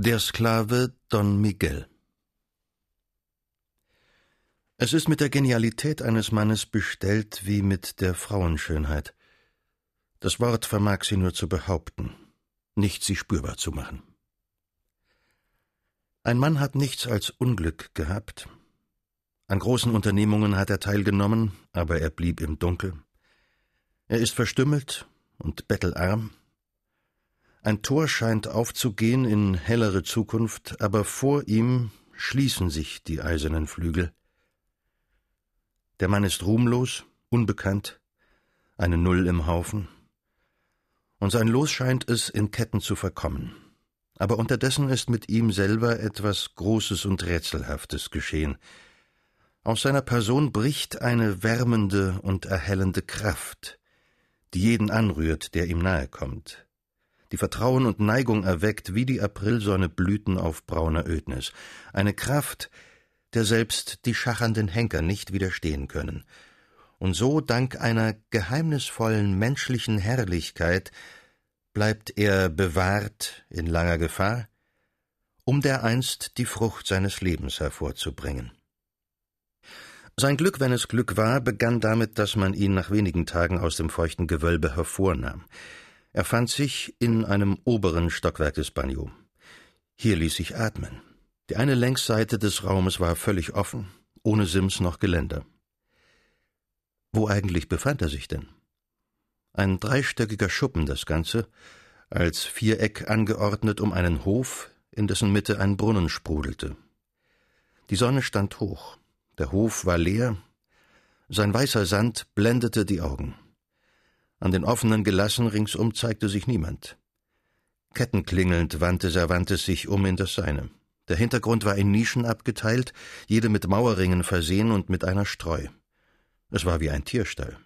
Der Sklave Don Miguel Es ist mit der Genialität eines Mannes bestellt wie mit der Frauenschönheit. Das Wort vermag sie nur zu behaupten, nicht sie spürbar zu machen. Ein Mann hat nichts als Unglück gehabt. An großen Unternehmungen hat er teilgenommen, aber er blieb im Dunkel. Er ist verstümmelt und bettelarm, ein Tor scheint aufzugehen in hellere Zukunft, aber vor ihm schließen sich die eisernen Flügel. Der Mann ist ruhmlos, unbekannt, eine Null im Haufen, und sein Los scheint es in Ketten zu verkommen. Aber unterdessen ist mit ihm selber etwas Großes und Rätselhaftes geschehen. Aus seiner Person bricht eine wärmende und erhellende Kraft, die jeden anrührt, der ihm nahe kommt die Vertrauen und Neigung erweckt wie die Aprilsonne Blüten auf brauner Ödnis, eine Kraft, der selbst die schachernden Henker nicht widerstehen können. Und so, dank einer geheimnisvollen menschlichen Herrlichkeit, bleibt er bewahrt in langer Gefahr, um dereinst die Frucht seines Lebens hervorzubringen. Sein Glück, wenn es Glück war, begann damit, dass man ihn nach wenigen Tagen aus dem feuchten Gewölbe hervornahm. Er fand sich in einem oberen Stockwerk des Banjo. Hier ließ sich atmen. Die eine Längsseite des Raumes war völlig offen, ohne Sims noch Geländer. Wo eigentlich befand er sich denn? Ein dreistöckiger Schuppen das Ganze, als Viereck angeordnet um einen Hof, in dessen Mitte ein Brunnen sprudelte. Die Sonne stand hoch, der Hof war leer, sein weißer Sand blendete die Augen. An den offenen Gelassen ringsum zeigte sich niemand. Kettenklingelnd wandte Cervantes sich um in das Seine. Der Hintergrund war in Nischen abgeteilt, jede mit Mauerringen versehen und mit einer Streu. Es war wie ein Tierstall.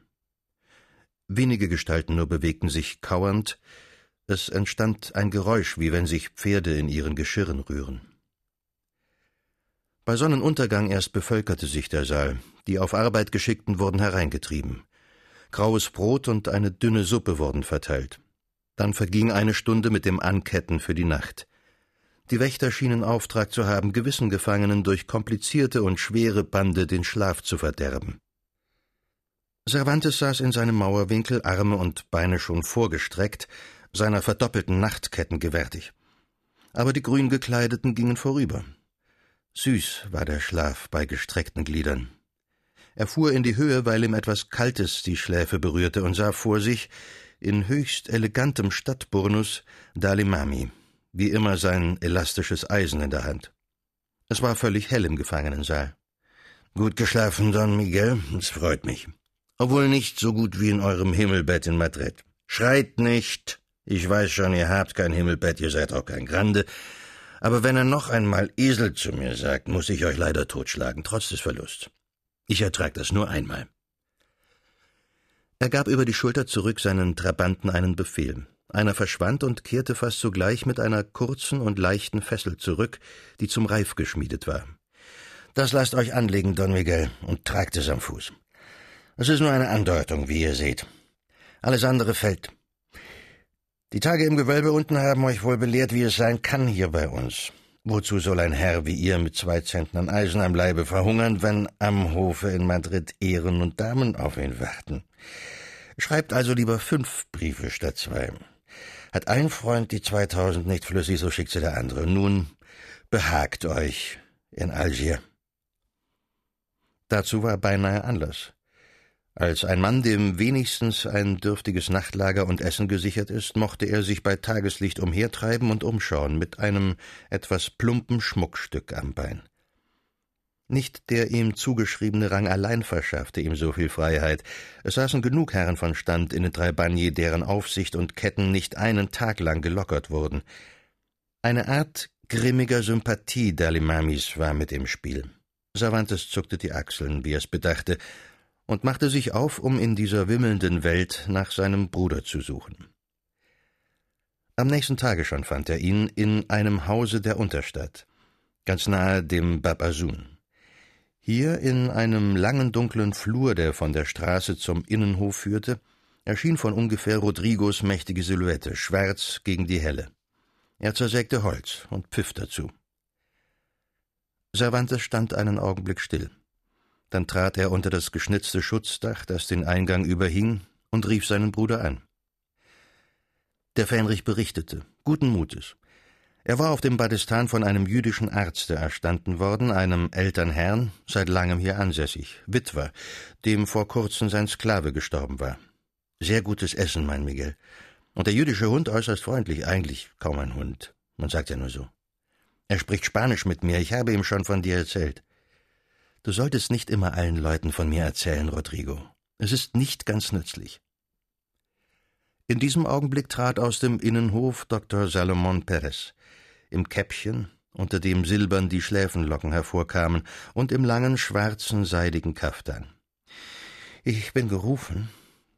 Wenige Gestalten nur bewegten sich kauernd, es entstand ein Geräusch, wie wenn sich Pferde in ihren Geschirren rühren. Bei Sonnenuntergang erst bevölkerte sich der Saal, die auf Arbeit Geschickten wurden hereingetrieben. Graues Brot und eine dünne Suppe wurden verteilt. Dann verging eine Stunde mit dem Anketten für die Nacht. Die Wächter schienen Auftrag zu haben, gewissen Gefangenen durch komplizierte und schwere Bande den Schlaf zu verderben. Cervantes saß in seinem Mauerwinkel, Arme und Beine schon vorgestreckt, seiner verdoppelten Nachtketten gewärtig. Aber die Grüngekleideten gingen vorüber. Süß war der Schlaf bei gestreckten Gliedern. Er fuhr in die Höhe, weil ihm etwas Kaltes die Schläfe berührte und sah vor sich, in höchst elegantem Stadtburnus, Dalimami, wie immer sein elastisches Eisen in der Hand. Es war völlig hell im Gefangenensaal. Gut geschlafen, Don Miguel, es freut mich. Obwohl nicht so gut wie in eurem Himmelbett in Madrid. Schreit nicht. Ich weiß schon, ihr habt kein Himmelbett, ihr seid auch kein Grande. Aber wenn er noch einmal Esel zu mir sagt, muss ich euch leider totschlagen, trotz des Verlusts. Ich ertrag das nur einmal. Er gab über die Schulter zurück seinen Trabanten einen Befehl. Einer verschwand und kehrte fast sogleich mit einer kurzen und leichten Fessel zurück, die zum Reif geschmiedet war. Das lasst euch anlegen, Don Miguel, und tragt es am Fuß. Es ist nur eine Andeutung, wie ihr seht. Alles andere fällt. Die Tage im Gewölbe unten haben euch wohl belehrt, wie es sein kann hier bei uns. Wozu soll ein Herr wie ihr mit zwei Zentnern Eisen am Leibe verhungern, wenn am Hofe in Madrid Ehren und Damen auf ihn warten? Schreibt also lieber fünf Briefe statt zwei. Hat ein Freund die zweitausend nicht flüssig, so schickt sie der andere. Nun behagt euch in Algier. Dazu war beinahe Anlass. Als ein Mann, dem wenigstens ein dürftiges Nachtlager und Essen gesichert ist, mochte er sich bei Tageslicht umhertreiben und umschauen mit einem etwas plumpen Schmuckstück am Bein. Nicht der ihm zugeschriebene Rang allein verschaffte ihm so viel Freiheit. Es saßen genug Herren von Stand in den drei Bagni, deren Aufsicht und Ketten nicht einen Tag lang gelockert wurden. Eine Art grimmiger Sympathie Dalimamis war mit im Spiel. Cervantes zuckte die Achseln, wie er es bedachte, und machte sich auf, um in dieser wimmelnden Welt nach seinem Bruder zu suchen. Am nächsten Tage schon fand er ihn in einem Hause der Unterstadt, ganz nahe dem Babasun. Hier in einem langen dunklen Flur, der von der Straße zum Innenhof führte, erschien von ungefähr Rodrigos mächtige Silhouette, schwarz gegen die helle. Er zersägte Holz und pfiff dazu. Cervantes stand einen Augenblick still. Dann trat er unter das geschnitzte Schutzdach, das den Eingang überhing, und rief seinen Bruder an. Der Fähnrich berichtete, guten Mutes. Er war auf dem Badistan von einem jüdischen Arzte erstanden worden, einem Elternherrn, seit langem hier ansässig, Witwer, dem vor kurzem sein Sklave gestorben war. Sehr gutes Essen, mein Miguel. Und der jüdische Hund äußerst freundlich, eigentlich kaum ein Hund. Man sagt ja nur so. Er spricht Spanisch mit mir, ich habe ihm schon von dir erzählt. Du solltest nicht immer allen Leuten von mir erzählen, Rodrigo. Es ist nicht ganz nützlich. In diesem Augenblick trat aus dem Innenhof Dr. Salomon Perez, im Käppchen, unter dem silbern die Schläfenlocken hervorkamen, und im langen schwarzen seidigen Kaftan. Ich bin gerufen,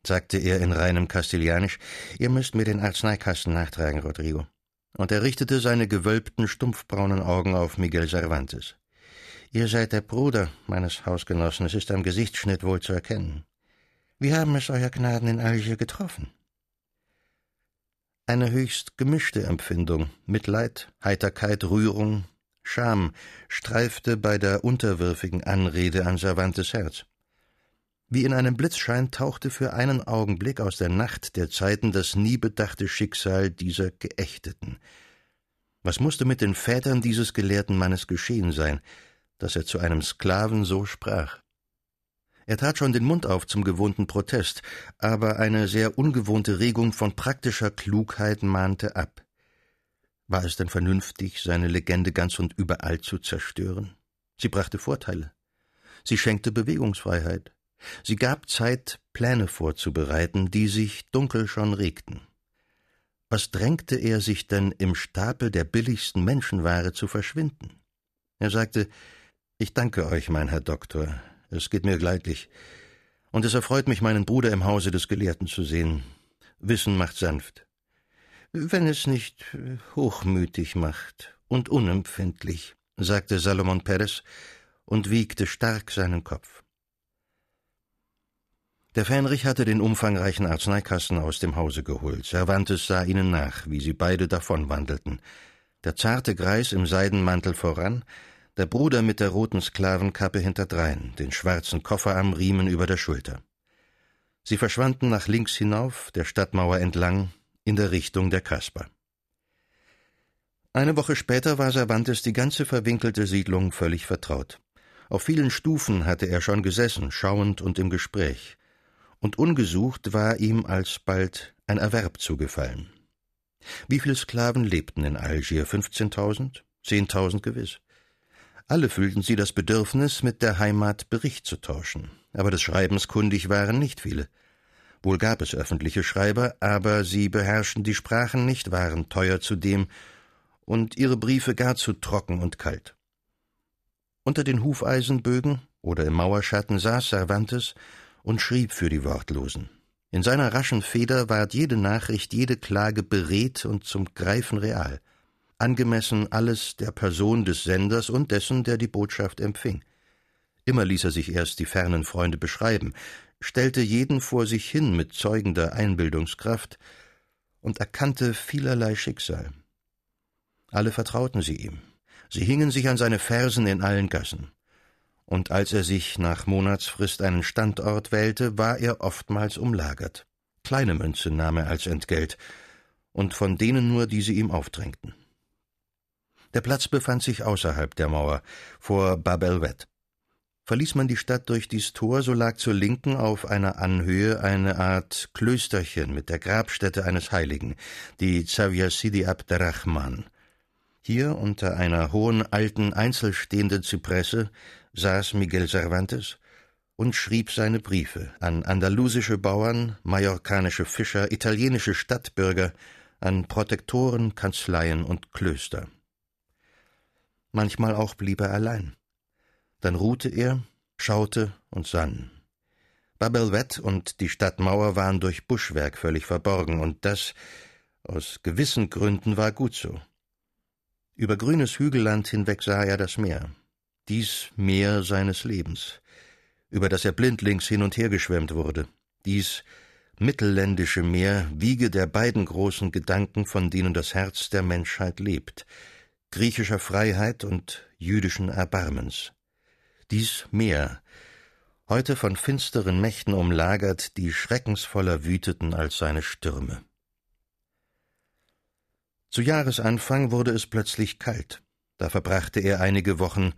sagte er in reinem Kastilianisch, ihr müsst mir den Arzneikasten nachtragen, Rodrigo. Und er richtete seine gewölbten, stumpfbraunen Augen auf Miguel Cervantes. Ihr seid der Bruder meines Hausgenossen, es ist am Gesichtsschnitt wohl zu erkennen. Wie haben es Euer Gnaden in Algier getroffen? Eine höchst gemischte Empfindung, Mitleid, Heiterkeit, Rührung, Scham streifte bei der unterwürfigen Anrede an Cervantes Herz. Wie in einem Blitzschein tauchte für einen Augenblick aus der Nacht der Zeiten das nie bedachte Schicksal dieser Geächteten. Was musste mit den Vätern dieses gelehrten Mannes geschehen sein, dass er zu einem Sklaven so sprach? Er tat schon den Mund auf zum gewohnten Protest, aber eine sehr ungewohnte Regung von praktischer Klugheit mahnte ab. War es denn vernünftig, seine Legende ganz und überall zu zerstören? Sie brachte Vorteile. Sie schenkte Bewegungsfreiheit. Sie gab Zeit, Pläne vorzubereiten, die sich dunkel schon regten. Was drängte er sich denn, im Stapel der billigsten Menschenware zu verschwinden? Er sagte, ich danke euch, mein Herr Doktor, es geht mir gleitlich, und es erfreut mich, meinen Bruder im Hause des Gelehrten zu sehen. Wissen macht sanft. Wenn es nicht hochmütig macht und unempfindlich, sagte Salomon Perez und wiegte stark seinen Kopf. Der Fähnrich hatte den umfangreichen Arzneikasten aus dem Hause geholt. Cervantes sah ihnen nach, wie sie beide davonwandelten. Der zarte Greis im Seidenmantel voran, der Bruder mit der roten Sklavenkappe hinterdrein, den schwarzen Koffer am Riemen über der Schulter. Sie verschwanden nach links hinauf, der Stadtmauer entlang, in der Richtung der Kasper. Eine Woche später war Cervantes die ganze verwinkelte Siedlung völlig vertraut. Auf vielen Stufen hatte er schon gesessen, schauend und im Gespräch und ungesucht war ihm alsbald ein Erwerb zugefallen. Wie viele Sklaven lebten in Algier? Fünfzehntausend? Zehntausend gewiss. Alle fühlten sie das Bedürfnis, mit der Heimat Bericht zu tauschen, aber des Schreibens kundig waren nicht viele. Wohl gab es öffentliche Schreiber, aber sie beherrschten die Sprachen nicht, waren teuer zudem, und ihre Briefe gar zu trocken und kalt. Unter den Hufeisenbögen oder im Mauerschatten saß Cervantes und schrieb für die Wortlosen. In seiner raschen Feder ward jede Nachricht, jede Klage beredt und zum Greifen real, angemessen alles der Person des Senders und dessen, der die Botschaft empfing. Immer ließ er sich erst die fernen Freunde beschreiben, stellte jeden vor sich hin mit zeugender Einbildungskraft und erkannte vielerlei Schicksal. Alle vertrauten sie ihm. Sie hingen sich an seine Fersen in allen Gassen und als er sich nach Monatsfrist einen Standort wählte, war er oftmals umlagert. Kleine Münze nahm er als Entgelt, und von denen nur, die sie ihm aufdrängten. Der Platz befand sich außerhalb der Mauer, vor Babelwet. Verließ man die Stadt durch dies Tor, so lag zur Linken auf einer Anhöhe eine Art Klösterchen mit der Grabstätte eines Heiligen, die Xavier Sidi Abderrahman. Hier unter einer hohen alten einzelstehenden Zypresse saß Miguel Cervantes und schrieb seine Briefe an andalusische Bauern, mallorcanische Fischer, italienische Stadtbürger, an Protektoren, Kanzleien und Klöster. Manchmal auch blieb er allein. Dann ruhte er, schaute und sann. Babelwett und die Stadtmauer waren durch Buschwerk völlig verborgen, und das aus gewissen Gründen war gut so. Über grünes Hügelland hinweg sah er das Meer dies Meer seines Lebens, über das er blindlings hin und her geschwemmt wurde, dies mittelländische Meer wiege der beiden großen Gedanken, von denen das Herz der Menschheit lebt, griechischer Freiheit und jüdischen Erbarmens. Dies Meer, heute von finsteren Mächten umlagert, die schreckensvoller wüteten als seine Stürme. Zu Jahresanfang wurde es plötzlich kalt. Da verbrachte er einige Wochen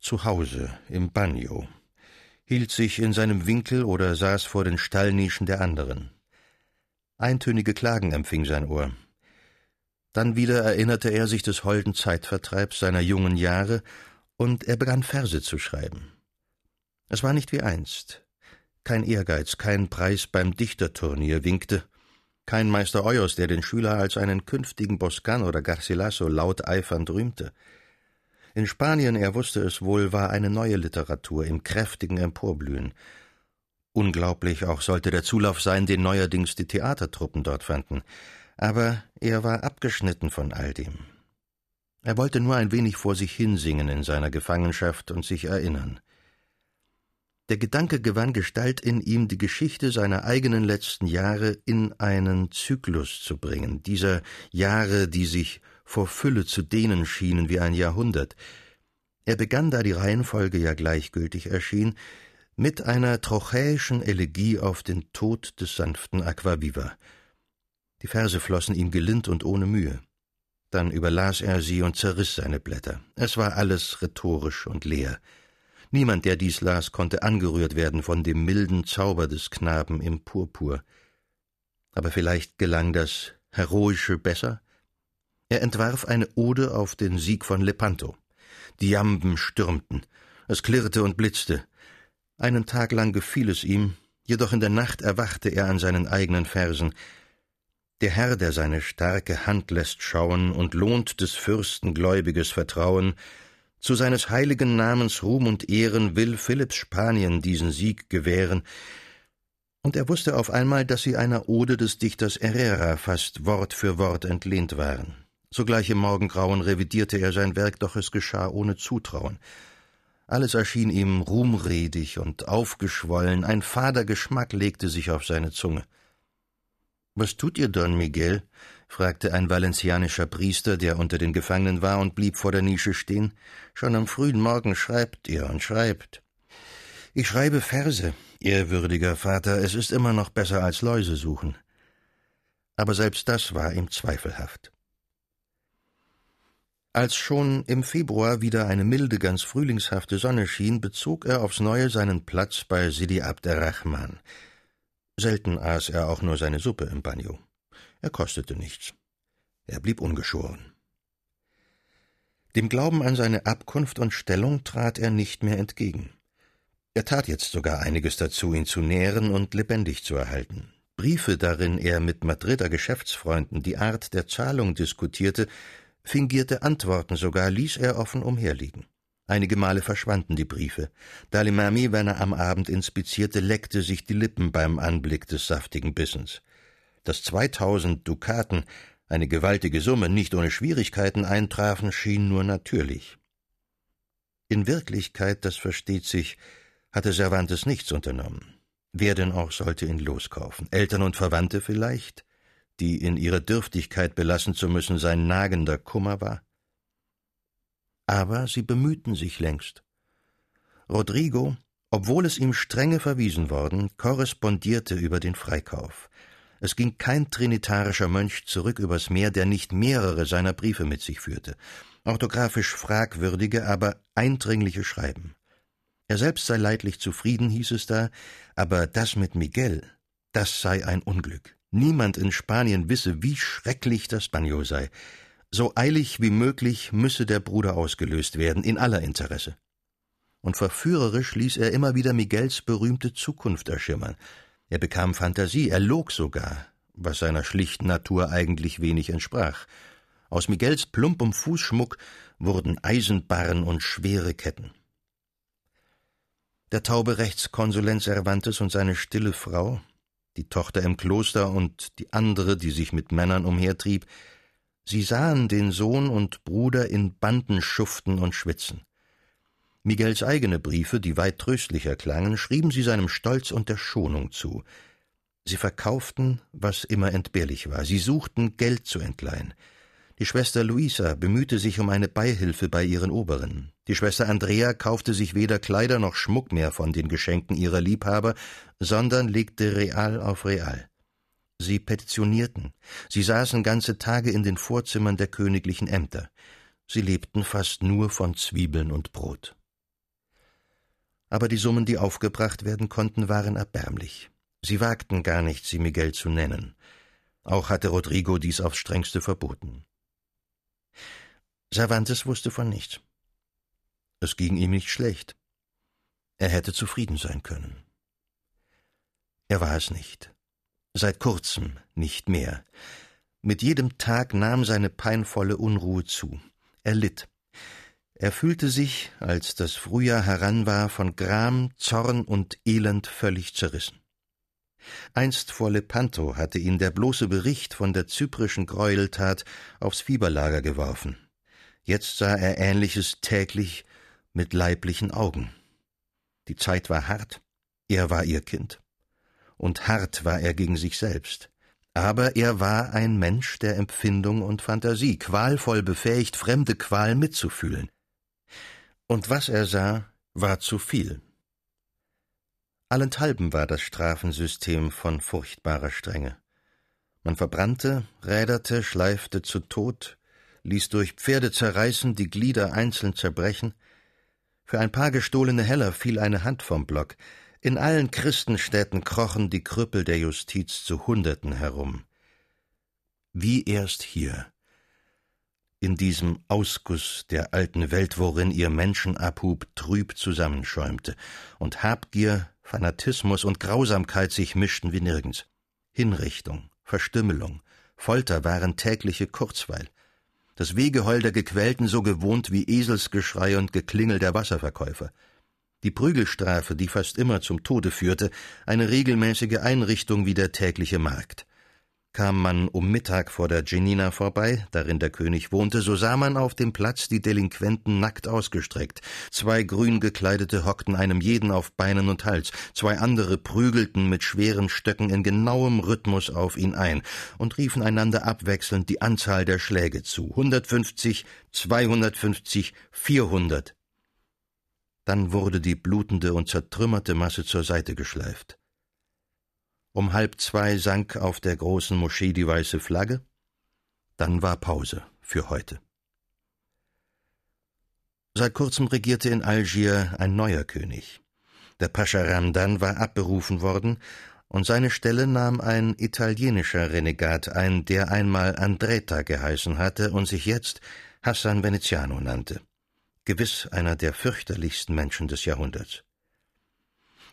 zu Hause im Bagno, hielt sich in seinem Winkel oder saß vor den Stallnischen der anderen. Eintönige Klagen empfing sein Ohr. Dann wieder erinnerte er sich des holden Zeitvertreibs seiner jungen Jahre, und er begann Verse zu schreiben. Es war nicht wie einst. Kein Ehrgeiz, kein Preis beim Dichterturnier winkte, kein Meister Euos, der den Schüler als einen künftigen Boscan oder Garcilaso laut eifernd rühmte. In Spanien, er wusste es wohl, war eine neue Literatur im kräftigen Emporblühen. Unglaublich auch sollte der Zulauf sein, den neuerdings die Theatertruppen dort fanden. Aber er war abgeschnitten von all dem. Er wollte nur ein wenig vor sich hinsingen in seiner Gefangenschaft und sich erinnern. Der Gedanke gewann Gestalt in ihm, die Geschichte seiner eigenen letzten Jahre in einen Zyklus zu bringen, dieser Jahre, die sich vor Fülle zu dehnen schienen wie ein Jahrhundert. Er begann, da die Reihenfolge ja gleichgültig erschien, mit einer trochäischen Elegie auf den Tod des sanften Aquaviva. Die Verse flossen ihm gelind und ohne Mühe. Dann überlas er sie und zerriss seine Blätter. Es war alles rhetorisch und leer. Niemand, der dies las, konnte angerührt werden von dem milden Zauber des Knaben im Purpur. Aber vielleicht gelang das Heroische besser? Er entwarf eine Ode auf den Sieg von Lepanto. Die Jamben stürmten, es klirrte und blitzte. Einen Tag lang gefiel es ihm, jedoch in der Nacht erwachte er an seinen eigenen Versen. Der Herr, der seine starke Hand lässt schauen und lohnt des Fürsten gläubiges Vertrauen, zu seines heiligen Namens Ruhm und Ehren will Philipps Spanien diesen Sieg gewähren, und er wusste auf einmal, dass sie einer Ode des Dichters Herrera fast Wort für Wort entlehnt waren. Sogleich im Morgengrauen revidierte er sein Werk, doch es geschah ohne Zutrauen. Alles erschien ihm ruhmredig und aufgeschwollen, ein fader Geschmack legte sich auf seine Zunge. Was tut ihr, Don Miguel? fragte ein valencianischer Priester, der unter den Gefangenen war und blieb vor der Nische stehen. Schon am frühen Morgen schreibt ihr und schreibt. Ich schreibe Verse, ehrwürdiger Vater, es ist immer noch besser als Läuse suchen. Aber selbst das war ihm zweifelhaft. Als schon im Februar wieder eine milde, ganz frühlingshafte Sonne schien, bezog er aufs Neue seinen Platz bei Sidi Abderrahman. Selten aß er auch nur seine Suppe im Bagno. Er kostete nichts. Er blieb ungeschoren. Dem Glauben an seine Abkunft und Stellung trat er nicht mehr entgegen. Er tat jetzt sogar einiges dazu, ihn zu nähren und lebendig zu erhalten. Briefe, darin er mit Madrider Geschäftsfreunden die Art der Zahlung diskutierte, fingierte Antworten sogar, ließ er offen umherliegen. Einige Male verschwanden die Briefe. Dalimami, wenn er am Abend inspizierte, leckte sich die Lippen beim Anblick des saftigen Bissens. Dass zweitausend Dukaten, eine gewaltige Summe, nicht ohne Schwierigkeiten eintrafen, schien nur natürlich. In Wirklichkeit, das versteht sich, hatte Cervantes nichts unternommen. Wer denn auch sollte ihn loskaufen? Eltern und Verwandte vielleicht, die in ihrer Dürftigkeit belassen zu müssen sein nagender Kummer war? Aber sie bemühten sich längst. Rodrigo, obwohl es ihm strenge verwiesen worden, korrespondierte über den Freikauf. Es ging kein trinitarischer Mönch zurück übers Meer, der nicht mehrere seiner Briefe mit sich führte. Orthografisch fragwürdige, aber eindringliche Schreiben. Er selbst sei leidlich zufrieden, hieß es da, aber das mit Miguel, das sei ein Unglück. Niemand in Spanien wisse, wie schrecklich das Bagno sei. So eilig wie möglich müsse der Bruder ausgelöst werden, in aller Interesse. Und verführerisch ließ er immer wieder Miguels berühmte Zukunft erschimmern. Er bekam Fantasie, er log sogar, was seiner schlichten Natur eigentlich wenig entsprach. Aus Miguels plumpem Fußschmuck wurden Eisenbarren und schwere Ketten. Der taube Rechtskonsulent Cervantes und seine stille Frau, die Tochter im Kloster und die andere, die sich mit Männern umhertrieb, sie sahen den Sohn und Bruder in Banden schuften und schwitzen. Miguels eigene Briefe, die weit tröstlicher klangen, schrieben sie seinem Stolz und der Schonung zu. Sie verkauften, was immer entbehrlich war. Sie suchten, Geld zu entleihen. Die Schwester Luisa bemühte sich um eine Beihilfe bei ihren Oberen. Die Schwester Andrea kaufte sich weder Kleider noch Schmuck mehr von den Geschenken ihrer Liebhaber, sondern legte Real auf Real. Sie petitionierten, sie saßen ganze Tage in den Vorzimmern der königlichen Ämter. Sie lebten fast nur von Zwiebeln und Brot. Aber die Summen, die aufgebracht werden konnten, waren erbärmlich. Sie wagten gar nicht, sie Miguel zu nennen. Auch hatte Rodrigo dies aufs strengste verboten. Cervantes wusste von nichts. Es ging ihm nicht schlecht. Er hätte zufrieden sein können. Er war es nicht. Seit kurzem nicht mehr. Mit jedem Tag nahm seine peinvolle Unruhe zu. Er litt. Er fühlte sich, als das Frühjahr heran war, von Gram, Zorn und Elend völlig zerrissen. Einst vor Lepanto hatte ihn der bloße Bericht von der zyprischen Gräueltat aufs Fieberlager geworfen. Jetzt sah er Ähnliches täglich mit leiblichen Augen. Die Zeit war hart, er war ihr Kind. Und hart war er gegen sich selbst. Aber er war ein Mensch der Empfindung und Fantasie, qualvoll befähigt, fremde Qual mitzufühlen. Und was er sah, war zu viel. Allenthalben war das Strafensystem von furchtbarer Strenge. Man verbrannte, räderte, schleifte zu Tod, ließ durch Pferde zerreißen, die Glieder einzeln zerbrechen. Für ein paar gestohlene Heller fiel eine Hand vom Block. In allen Christenstädten krochen die Krüppel der Justiz zu Hunderten herum. Wie erst hier, in diesem Ausguss der alten Welt, worin ihr Menschenabhub trüb zusammenschäumte und Habgier, Fanatismus und Grausamkeit sich mischten wie nirgends. Hinrichtung, Verstümmelung, Folter waren tägliche Kurzweil das Wegeheul der Gequälten so gewohnt wie Eselsgeschrei und Geklingel der Wasserverkäufer. Die Prügelstrafe, die fast immer zum Tode führte, eine regelmäßige Einrichtung wie der tägliche Markt. Kam man um Mittag vor der Genina vorbei, darin der König wohnte, so sah man auf dem Platz die Delinquenten nackt ausgestreckt. Zwei grün gekleidete hockten einem jeden auf Beinen und Hals, zwei andere prügelten mit schweren Stöcken in genauem Rhythmus auf ihn ein und riefen einander abwechselnd die Anzahl der Schläge zu. Hundertfünfzig, zweihundertfünfzig, vierhundert. Dann wurde die blutende und zertrümmerte Masse zur Seite geschleift. Um halb zwei sank auf der großen Moschee die weiße Flagge. Dann war Pause für heute. Seit kurzem regierte in Algier ein neuer König. Der Pascha Ramdan war abberufen worden, und seine Stelle nahm ein italienischer Renegat ein, der einmal Andretta geheißen hatte und sich jetzt Hassan Veneziano nannte. Gewiss einer der fürchterlichsten Menschen des Jahrhunderts.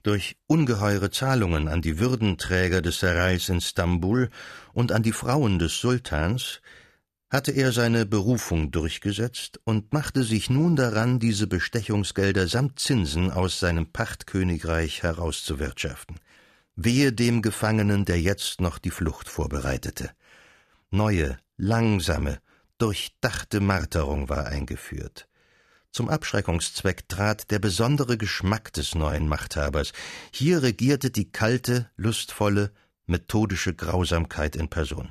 Durch ungeheure Zahlungen an die Würdenträger des Sarais in Stambul und an die Frauen des Sultans hatte er seine Berufung durchgesetzt und machte sich nun daran, diese Bestechungsgelder samt Zinsen aus seinem Pachtkönigreich herauszuwirtschaften. Wehe dem Gefangenen, der jetzt noch die Flucht vorbereitete. Neue, langsame, durchdachte Marterung war eingeführt. Zum Abschreckungszweck trat der besondere Geschmack des neuen Machthabers. Hier regierte die kalte, lustvolle, methodische Grausamkeit in Person.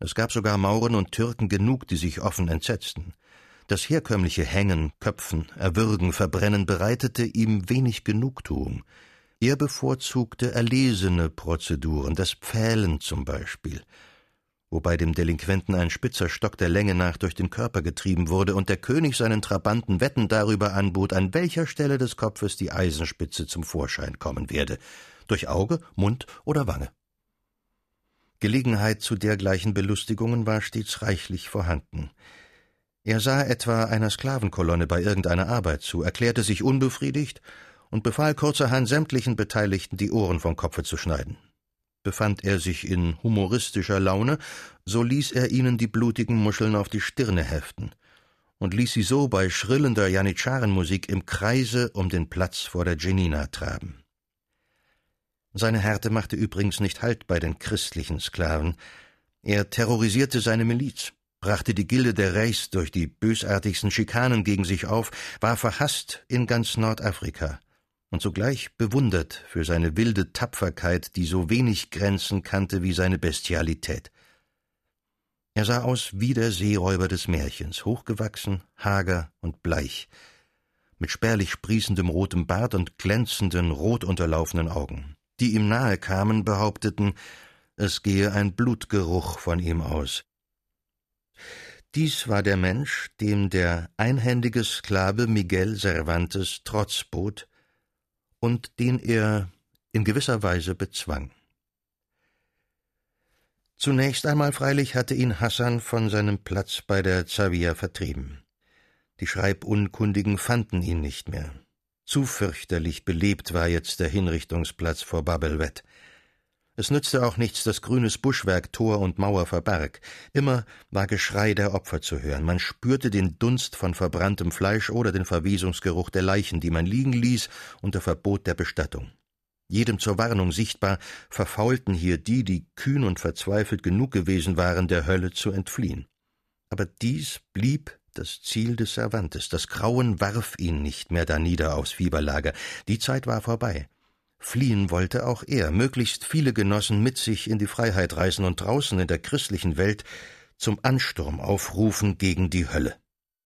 Es gab sogar Mauren und Türken genug, die sich offen entsetzten. Das herkömmliche Hängen, Köpfen, Erwürgen, Verbrennen bereitete ihm wenig Genugtuung. Er bevorzugte erlesene Prozeduren, das Pfählen zum Beispiel, wobei dem Delinquenten ein spitzer Stock der Länge nach durch den Körper getrieben wurde und der König seinen Trabanten Wetten darüber anbot, an welcher Stelle des Kopfes die Eisenspitze zum Vorschein kommen werde, durch Auge, Mund oder Wange. Gelegenheit zu dergleichen Belustigungen war stets reichlich vorhanden. Er sah etwa einer Sklavenkolonne bei irgendeiner Arbeit zu, erklärte sich unbefriedigt und befahl kurzerhand sämtlichen Beteiligten, die Ohren vom Kopfe zu schneiden. Befand er sich in humoristischer Laune, so ließ er ihnen die blutigen Muscheln auf die Stirne heften und ließ sie so bei schrillender Janitscharenmusik im Kreise um den Platz vor der Genina traben. Seine Härte machte übrigens nicht Halt bei den christlichen Sklaven. Er terrorisierte seine Miliz, brachte die Gilde der Reichs durch die bösartigsten Schikanen gegen sich auf, war verhasst in ganz Nordafrika und zugleich bewundert für seine wilde Tapferkeit, die so wenig Grenzen kannte wie seine Bestialität. Er sah aus wie der Seeräuber des Märchens, hochgewachsen, hager und bleich, mit spärlich sprießendem rotem Bart und glänzenden, rot unterlaufenen Augen. Die ihm nahe kamen, behaupteten, es gehe ein Blutgeruch von ihm aus. Dies war der Mensch, dem der einhändige Sklave Miguel Cervantes Trotz bot und den er in gewisser Weise bezwang. Zunächst einmal freilich hatte ihn Hassan von seinem Platz bei der Zawiya vertrieben. Die Schreibunkundigen fanden ihn nicht mehr. Zu fürchterlich belebt war jetzt der Hinrichtungsplatz vor Babelwett. Es nützte auch nichts, dass grünes Buschwerk Tor und Mauer verbarg. Immer war Geschrei der Opfer zu hören. Man spürte den Dunst von verbranntem Fleisch oder den Verwesungsgeruch der Leichen, die man liegen ließ unter Verbot der Bestattung. Jedem zur Warnung sichtbar, verfaulten hier die, die kühn und verzweifelt genug gewesen waren, der Hölle zu entfliehen. Aber dies blieb das Ziel des Cervantes. Das Grauen warf ihn nicht mehr danieder aufs Fieberlager. Die Zeit war vorbei. Fliehen wollte auch er, möglichst viele Genossen mit sich in die Freiheit reißen und draußen in der christlichen Welt zum Ansturm aufrufen gegen die Hölle.